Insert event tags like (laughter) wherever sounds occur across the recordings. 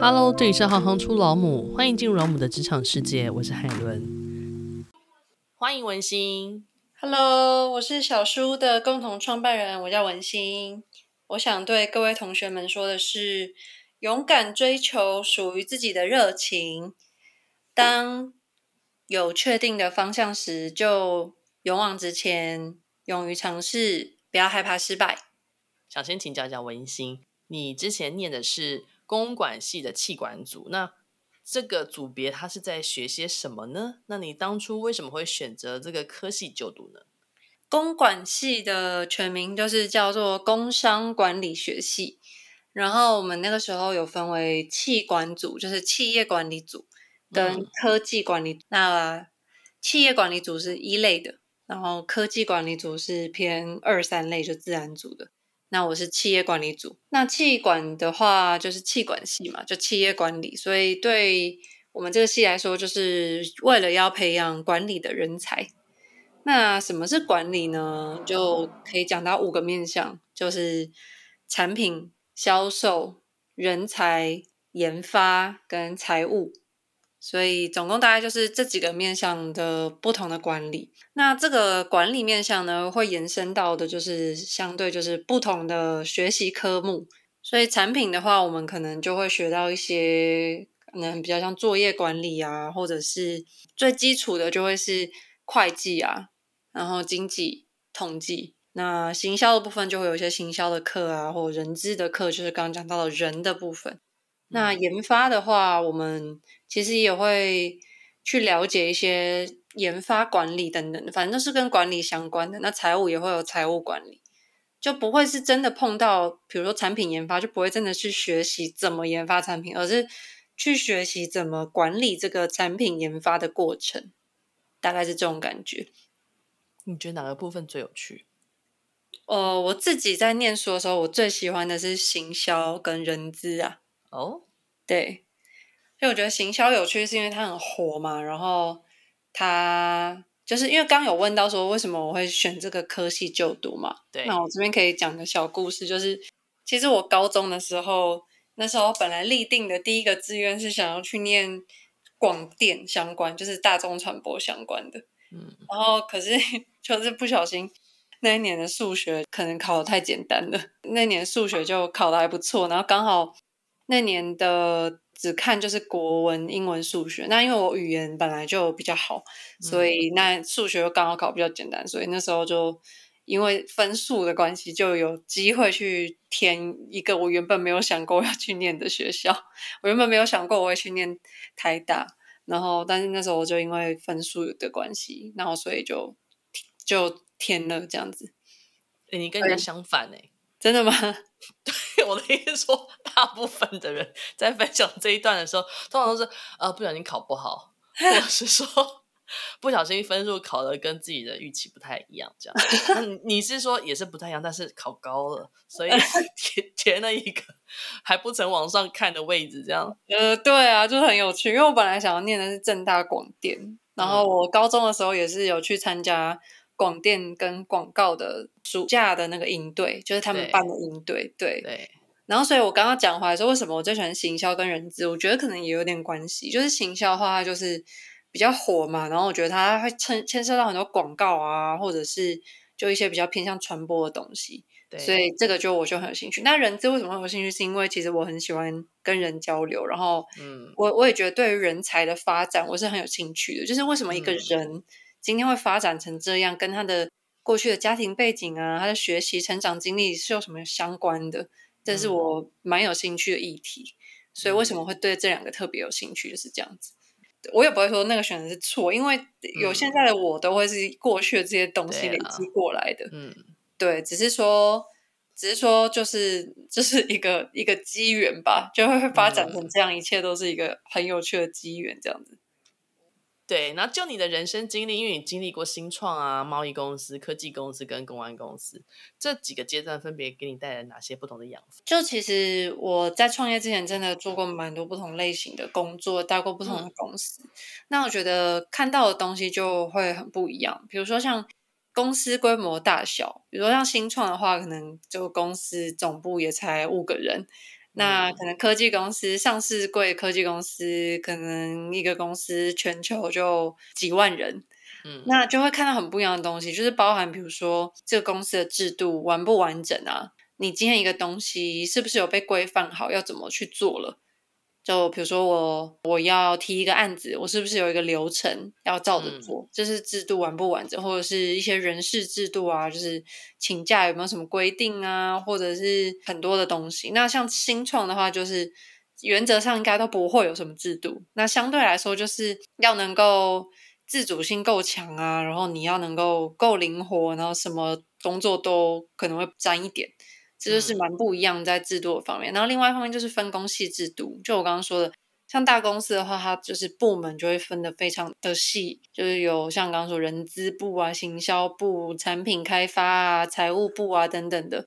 Hello，这里是行行出老母，欢迎进入老母的职场世界，我是海伦。欢迎文心。Hello，我是小书的共同创办人，我叫文心。我想对各位同学们说的是，勇敢追求属于自己的热情。当有确定的方向时，就勇往直前，勇于尝试，不要害怕失败。想先请教一下文心，你之前念的是公管系的气管组，那这个组别它是在学些什么呢？那你当初为什么会选择这个科系就读呢？公管系的全名就是叫做工商管理学系，然后我们那个时候有分为气管组，就是企业管理组。跟科技管理，那企业管理组是一类的，然后科技管理组是偏二三类，就自然组的。那我是企业管理组，那企管的话就是企管系嘛，就企业管理。所以对我们这个系来说，就是为了要培养管理的人才。那什么是管理呢？就可以讲到五个面向，就是产品、销售、人才、研发跟财务。所以总共大概就是这几个面向的不同的管理。那这个管理面向呢，会延伸到的就是相对就是不同的学习科目。所以产品的话，我们可能就会学到一些可能比较像作业管理啊，或者是最基础的就会是会计啊，然后经济统计。那行销的部分就会有一些行销的课啊，或人资的课，就是刚刚讲到的人的部分。那研发的话，我们其实也会去了解一些研发管理等等，反正都是跟管理相关的。那财务也会有财务管理，就不会是真的碰到，比如说产品研发，就不会真的去学习怎么研发产品，而是去学习怎么管理这个产品研发的过程，大概是这种感觉。你觉得哪个部分最有趣？呃，我自己在念书的时候，我最喜欢的是行销跟人资啊。哦，oh? 对，所以我觉得行销有趣，是因为它很火嘛。然后它就是因为刚有问到说为什么我会选这个科系就读嘛。对，那我这边可以讲个小故事，就是其实我高中的时候，那时候本来立定的第一个志愿是想要去念广电相关，就是大众传播相关的。嗯，然后可是 (laughs) 就是不小心那一年的数学可能考的太简单了，那年数学就考的还不错，然后刚好。那年的只看就是国文、英文、数学。那因为我语言本来就比较好，所以那数学又刚好考比较简单，所以那时候就因为分数的关系，就有机会去填一个我原本没有想过要去念的学校。我原本没有想过我会去念台大，然后但是那时候我就因为分数的关系，然后所以就就填了这样子。欸，你跟人家相反欸。真的吗？(laughs) 对，我的意思说，大部分的人在分享这一段的时候，通常都是呃不小心考不好，或者是说不小心分数考的跟自己的预期不太一样，这样。那你是说也是不太一样，但是考高了，所以 (laughs) 填填了一个还不曾往上看的位置，这样。呃，对啊，就是很有趣，因为我本来想要念的是正大广电，然后我高中的时候也是有去参加。广电跟广告的暑假的那个营队，就是他们办的营队，对。对，对。然后，所以我刚刚讲回来说，为什么我最喜欢行销跟人资？我觉得可能也有点关系。就是行销的话，它就是比较火嘛，然后我觉得它会牵牵涉到很多广告啊，或者是就一些比较偏向传播的东西。对。所以这个就我就很有兴趣。那人资为什么会有兴趣？是因为其实我很喜欢跟人交流，然后嗯，我我也觉得对于人才的发展，我是很有兴趣的。就是为什么一个人。嗯今天会发展成这样，跟他的过去的家庭背景啊，他的学习成长经历是有什么相关的？这是我蛮有兴趣的议题。嗯、所以为什么会对这两个特别有兴趣，就是这样子。我也不会说那个选择是错，因为有现在的我都会是过去的这些东西累积过来的。嗯，对，只是说，只是说，就是就是一个一个机缘吧，就会发展成这样，一切都是一个很有趣的机缘，这样子。对，然后就你的人生经历，因为你经历过新创啊、贸易公司、科技公司跟公安公司这几个阶段，分别给你带来哪些不同的养分？就其实我在创业之前，真的做过蛮多不同类型的工作，待过不同的公司。嗯、那我觉得看到的东西就会很不一样。比如说像公司规模大小，比如说像新创的话，可能就公司总部也才五个人。那可能科技公司、上市贵科技公司，可能一个公司全球就几万人，嗯，那就会看到很不一样的东西，就是包含比如说这个公司的制度完不完整啊，你今天一个东西是不是有被规范好，要怎么去做了。就比如说我我要提一个案子，我是不是有一个流程要照着做？这、嗯、是制度完不完整，或者是一些人事制度啊，就是请假有没有什么规定啊，或者是很多的东西。那像新创的话，就是原则上应该都不会有什么制度。那相对来说，就是要能够自主性够强啊，然后你要能够够灵活，然后什么工作都可能会沾一点。这就是蛮不一样在制度的方面，然后另外一方面就是分工细制度。就我刚刚说的，像大公司的话，它就是部门就会分得非常的细，就是有像刚刚说人资部啊、行销部、产品开发啊、财务部啊等等的。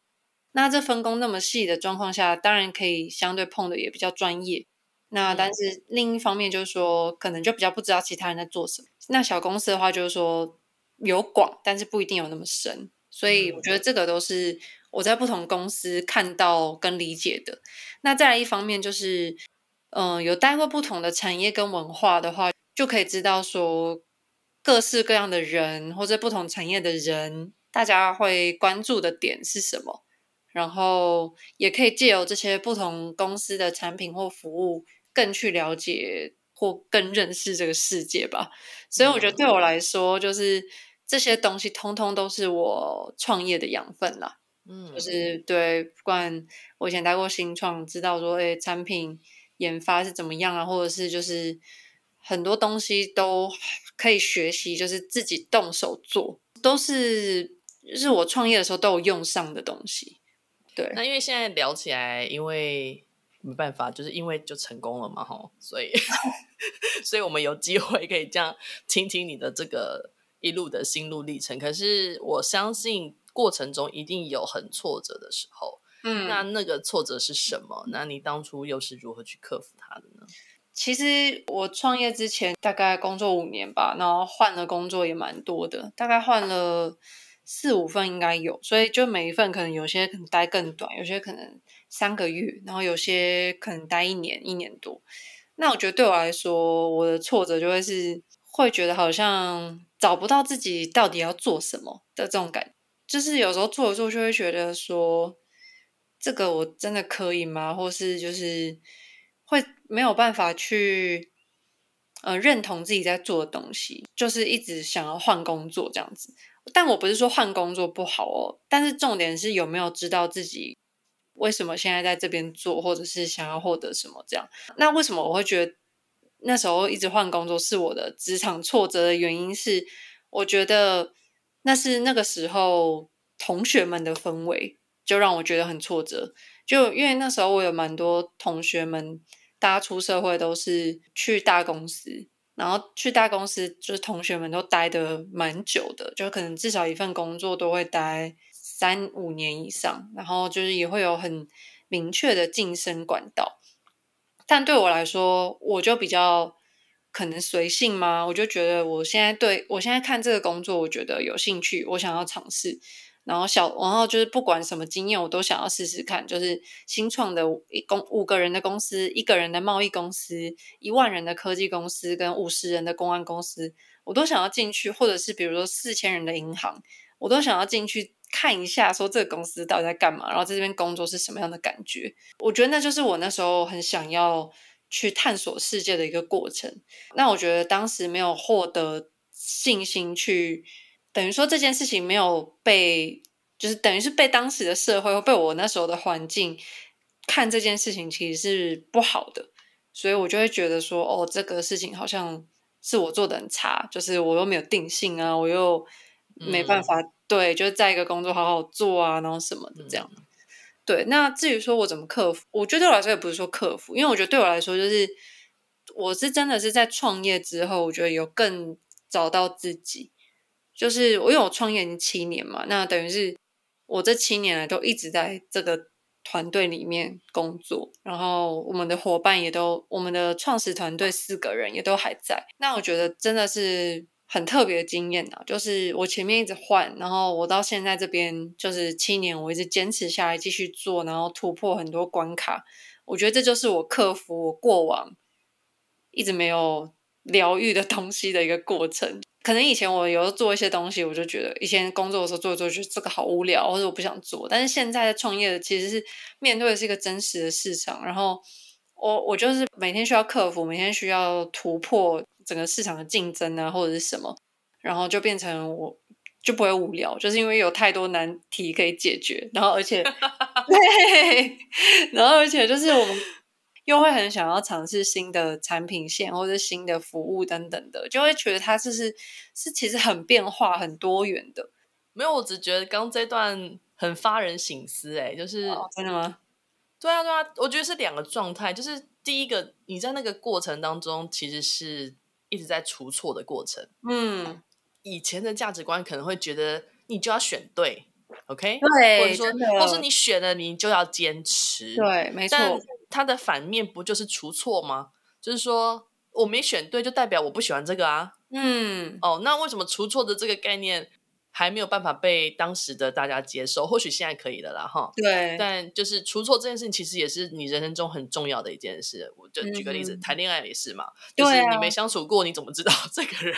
那这分工那么细的状况下，当然可以相对碰的也比较专业。那但是另一方面就是说，可能就比较不知道其他人在做什么。那小公司的话，就是说有广，但是不一定有那么深。所以我觉得这个都是。我在不同公司看到跟理解的，那再来一方面就是，嗯、有待过不同的产业跟文化的话，就可以知道说各式各样的人或者不同产业的人，大家会关注的点是什么，然后也可以借由这些不同公司的产品或服务，更去了解或更认识这个世界吧。所以我觉得对我来说，就是这些东西通通都是我创业的养分啦。嗯，就是对，不管我以前待过新创，知道说，哎，产品研发是怎么样啊，或者是就是很多东西都可以学习，就是自己动手做，都是就是我创业的时候都有用上的东西。对，那因为现在聊起来，因为没办法，就是因为就成功了嘛，吼，所以 (laughs) 所以我们有机会可以这样听听你的这个一路的心路历程。可是我相信。过程中一定有很挫折的时候，嗯，那那个挫折是什么？那你当初又是如何去克服它的呢？其实我创业之前大概工作五年吧，然后换了工作也蛮多的，大概换了四五份应该有，所以就每一份可能有些可能待更短，有些可能三个月，然后有些可能待一年一年多。那我觉得对我来说，我的挫折就会是会觉得好像找不到自己到底要做什么的这种感觉。就是有时候做着做就会觉得说，这个我真的可以吗？或是就是会没有办法去呃认同自己在做的东西，就是一直想要换工作这样子。但我不是说换工作不好哦，但是重点是有没有知道自己为什么现在在这边做，或者是想要获得什么这样。那为什么我会觉得那时候一直换工作是我的职场挫折的原因是，我觉得。那是那个时候同学们的氛围，就让我觉得很挫折。就因为那时候我有蛮多同学们，大家出社会都是去大公司，然后去大公司就是同学们都待得蛮久的，就可能至少一份工作都会待三五年以上，然后就是也会有很明确的晋升管道。但对我来说，我就比较。可能随性吗？我就觉得我现在对我现在看这个工作，我觉得有兴趣，我想要尝试。然后小，然后就是不管什么经验，我都想要试试看。就是新创的一公五个人的公司，一个人的贸易公司，一万人的科技公司，跟五十人的公安公司，我都想要进去。或者是比如说四千人的银行，我都想要进去看一下，说这个公司到底在干嘛，然后在这边工作是什么样的感觉。我觉得那就是我那时候很想要。去探索世界的一个过程。那我觉得当时没有获得信心去，等于说这件事情没有被，就是等于是被当时的社会或被我那时候的环境看这件事情其实是不好的，所以我就会觉得说，哦，这个事情好像是我做的很差，就是我又没有定性啊，我又没办法、嗯、对，就是在一个工作好好做啊，然后什么的这样。嗯对，那至于说我怎么克服，我觉得对我来说也不是说克服，因为我觉得对我来说就是，我是真的是在创业之后，我觉得有更找到自己，就是我因为我创业已经七年嘛，那等于是我这七年来都一直在这个团队里面工作，然后我们的伙伴也都，我们的创始团队四个人也都还在，那我觉得真的是。很特别的经验啊，就是我前面一直换，然后我到现在这边就是七年，我一直坚持下来继续做，然后突破很多关卡。我觉得这就是我克服我过往一直没有疗愈的东西的一个过程。可能以前我有做一些东西，我就觉得以前工作的时候做做，觉得这个好无聊，或者我不想做。但是现在的创业其实是面对的是一个真实的市场，然后我我就是每天需要克服，每天需要突破整个市场的竞争啊，或者是什么，然后就变成我就不会无聊，就是因为有太多难题可以解决，然后而且 (laughs) 对，然后而且就是我们。(laughs) 又会很想要尝试新的产品线或者新的服务等等的，就会觉得它是是是其实很变化、很多元的。没有，我只觉得刚这段很发人省思，哎，就是、哦、真的吗？对啊，对啊，我觉得是两个状态，就是第一个，你在那个过程当中其实是一直在出错的过程。嗯，以前的价值观可能会觉得你就要选对，OK？对，或者说，或是你选了你就要坚持，对，没错。它的反面不就是出错吗？就是说我没选对，就代表我不喜欢这个啊。嗯，哦，那为什么出错的这个概念还没有办法被当时的大家接受？或许现在可以了啦，哈。对。但就是出错这件事情，其实也是你人生中很重要的一件事。我就举个例子，嗯、谈恋爱也是嘛。就是你没相处过，你怎么知道这个人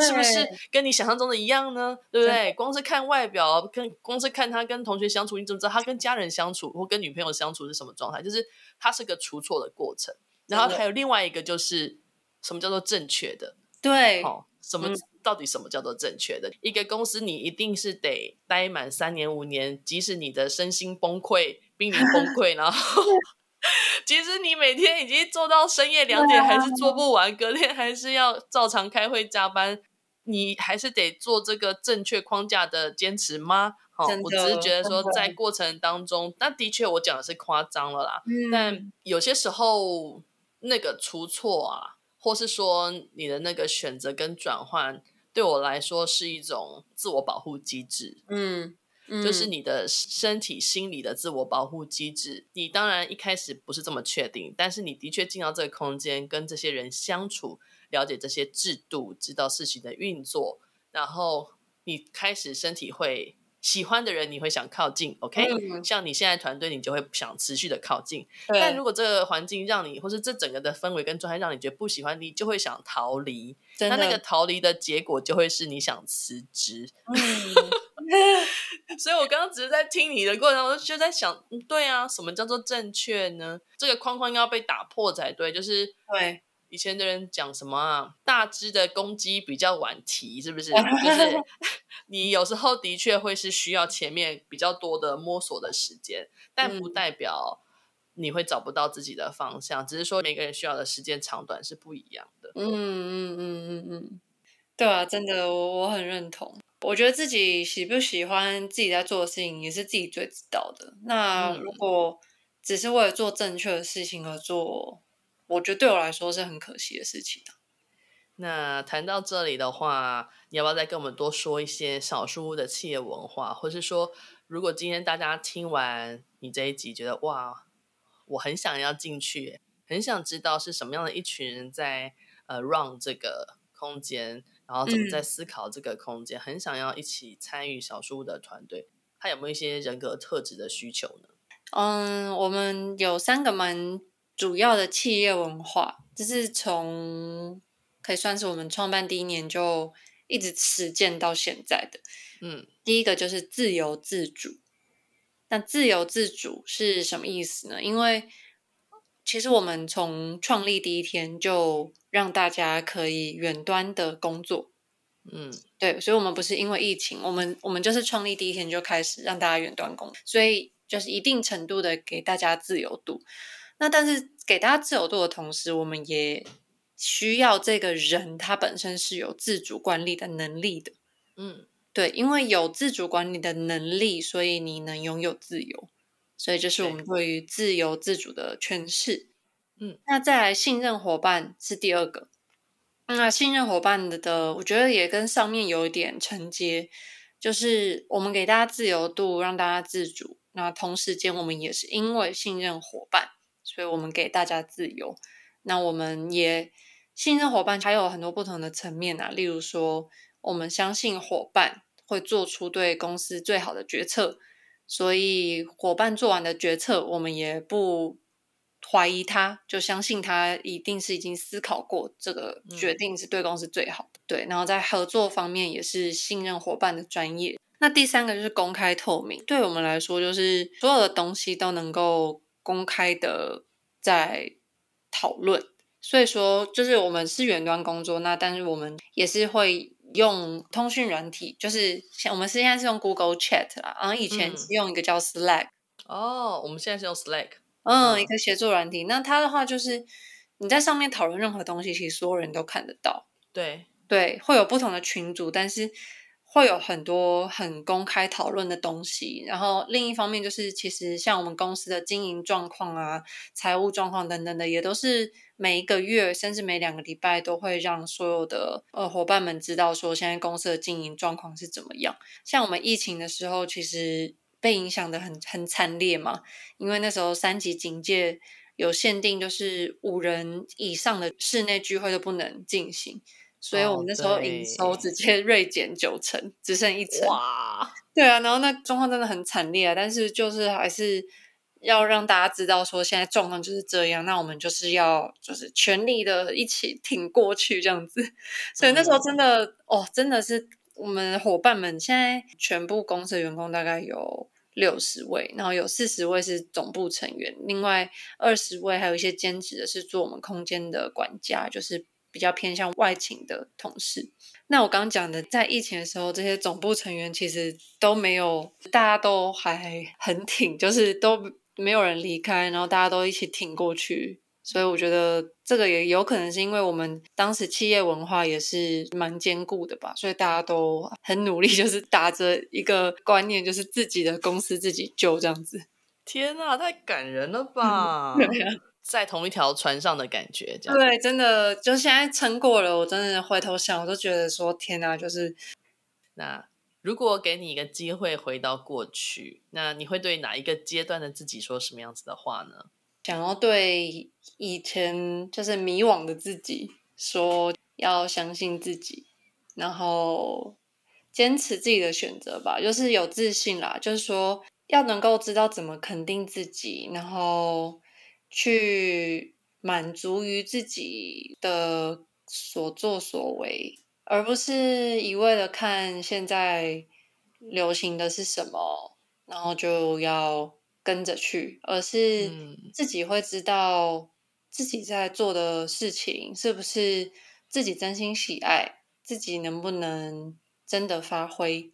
是不是跟你想象中的一样呢？对不对？光是看外表，跟光是看他跟同学相处，你怎么知道他跟家人相处或跟女朋友相处是什么状态？就是。它是个出错的过程，然后还有另外一个就是什么叫做正确的？对，哦，什么、嗯、到底什么叫做正确的？一个公司你一定是得待满三年五年，即使你的身心崩溃、濒临崩 (laughs) 溃，然后其实 (laughs) 你每天已经做到深夜两点还是做不完，隔天还是要照常开会加班，你还是得做这个正确框架的坚持吗？好，我只是觉得说，在过程当中，那的确我讲的是夸张了啦。嗯。但有些时候，那个出错啊，或是说你的那个选择跟转换，对我来说是一种自我保护机制。嗯，就是你的身体、心理的自我保护机制。你当然一开始不是这么确定，但是你的确进到这个空间，跟这些人相处，了解这些制度，知道事情的运作，然后你开始身体会。喜欢的人你会想靠近，OK？、嗯、像你现在团队，你就会想持续的靠近。但如果这个环境让你，或是这整个的氛围跟状态让你觉得不喜欢，你就会想逃离。那那个逃离的结果就会是你想辞职。嗯、(laughs) 所以我刚刚只是在听你的过程，我就在想，对啊，什么叫做正确呢？这个框框要被打破才对。就是对。以前的人讲什么啊？大只的公鸡比较晚啼，是不是？(laughs) 就是 (laughs) 你有时候的确会是需要前面比较多的摸索的时间，但不代表你会找不到自己的方向，只是说每个人需要的时间长短是不一样的。嗯嗯嗯嗯嗯，对啊，真的，我我很认同。我觉得自己喜不喜欢自己在做的事情，也是自己最知道的。那如果只是为了做正确的事情而做，我觉得对我来说是很可惜的事情。那谈到这里的话，你要不要再跟我们多说一些小书屋的企业文化，或是说，如果今天大家听完你这一集，觉得哇，我很想要进去，很想知道是什么样的一群人在呃 run 这个空间，然后怎么在思考这个空间，嗯、很想要一起参与小书屋的团队，他有没有一些人格特质的需求呢？嗯，我们有三个蛮。主要的企业文化，这是从可以算是我们创办第一年就一直实践到现在的。嗯，第一个就是自由自主。那自由自主是什么意思呢？因为其实我们从创立第一天就让大家可以远端的工作。嗯，对，所以我们不是因为疫情，我们我们就是创立第一天就开始让大家远端工作，所以就是一定程度的给大家自由度。那但是给大家自由度的同时，我们也需要这个人他本身是有自主管理的能力的。嗯，对，因为有自主管理的能力，所以你能拥有自由。所以这是我们对于自由自主的诠释。嗯，那再来信任伙伴是第二个。那信任伙伴的的，我觉得也跟上面有一点承接，就是我们给大家自由度，让大家自主。那同时间，我们也是因为信任伙伴。所以我们给大家自由，那我们也信任伙伴，还有很多不同的层面啊。例如说，我们相信伙伴会做出对公司最好的决策，所以伙伴做完的决策，我们也不怀疑他，就相信他一定是已经思考过这个决定是对公司最好的。嗯、对，然后在合作方面也是信任伙伴的专业。那第三个就是公开透明，对我们来说就是所有的东西都能够公开的在讨论。所以说，就是我们是远端工作，那但是我们也是会用通讯软体，就是像我们现在是用 Google Chat 啦，然后以前是用一个叫 Slack。嗯、哦，我们现在是用 Slack。嗯，嗯，一个协作软体。那它的话就是你在上面讨论任何东西，其实所有人都看得到。对对，会有不同的群组，但是会有很多很公开讨论的东西。然后另一方面就是，其实像我们公司的经营状况啊、财务状况等等的，也都是。每一个月，甚至每两个礼拜，都会让所有的呃伙伴们知道说，现在公司的经营状况是怎么样。像我们疫情的时候，其实被影响得很很惨烈嘛，因为那时候三级警戒有限定，就是五人以上的室内聚会都不能进行，所以我们那时候营收直接 (laughs) 锐减九成，只剩一成。哇！对啊，然后那状况真的很惨烈啊，但是就是还是。要让大家知道说现在状况就是这样，那我们就是要就是全力的一起挺过去这样子。所以那时候真的、嗯、哦，真的是我们伙伴们现在全部公司的员工大概有六十位，然后有四十位是总部成员，另外二十位还有一些兼职的是做我们空间的管家，就是比较偏向外勤的同事。那我刚刚讲的，在疫情的时候，这些总部成员其实都没有，大家都还很挺，就是都。没有人离开，然后大家都一起挺过去，所以我觉得这个也有可能是因为我们当时企业文化也是蛮坚固的吧，所以大家都很努力，就是打着一个观念，就是自己的公司自己救这样子。天哪，太感人了吧！(laughs) (laughs) 在同一条船上的感觉，这样。对，真的就现在撑过了，我真的回头想，我都觉得说天哪，就是那。如果给你一个机会回到过去，那你会对哪一个阶段的自己说什么样子的话呢？想要对以前就是迷惘的自己说，要相信自己，然后坚持自己的选择吧，就是有自信啦，就是说要能够知道怎么肯定自己，然后去满足于自己的所作所为。而不是一味的看现在流行的是什么，然后就要跟着去，而是自己会知道自己在做的事情是不是自己真心喜爱，自己能不能真的发挥，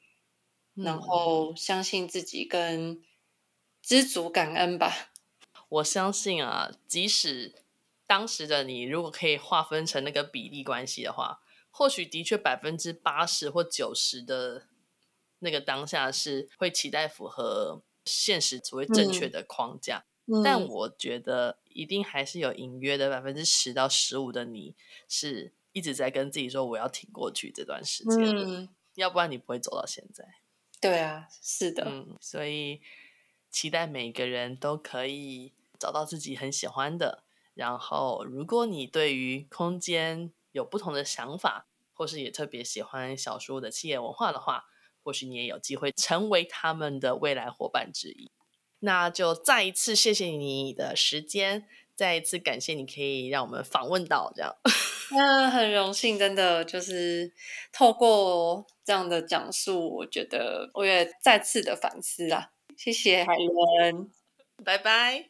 然后相信自己跟知足感恩吧。我相信啊，即使当时的你如果可以划分成那个比例关系的话。或许的确百分之八十或九十的那个当下是会期待符合现实所谓正确的框架，但我觉得一定还是有隐约的百分之十到十五的你是一直在跟自己说我要挺过去这段时间，嗯、要不然你不会走到现在。对啊，是的，嗯，所以期待每个人都可以找到自己很喜欢的，然后如果你对于空间。有不同的想法，或是也特别喜欢小说的企业文化的话，或许你也有机会成为他们的未来伙伴之一。那就再一次谢谢你的时间，再一次感谢你可以让我们访问到这样。(laughs) 那，很荣幸，真的就是透过这样的讲述，我觉得我也再次的反思啦。谢谢海伦，拜拜。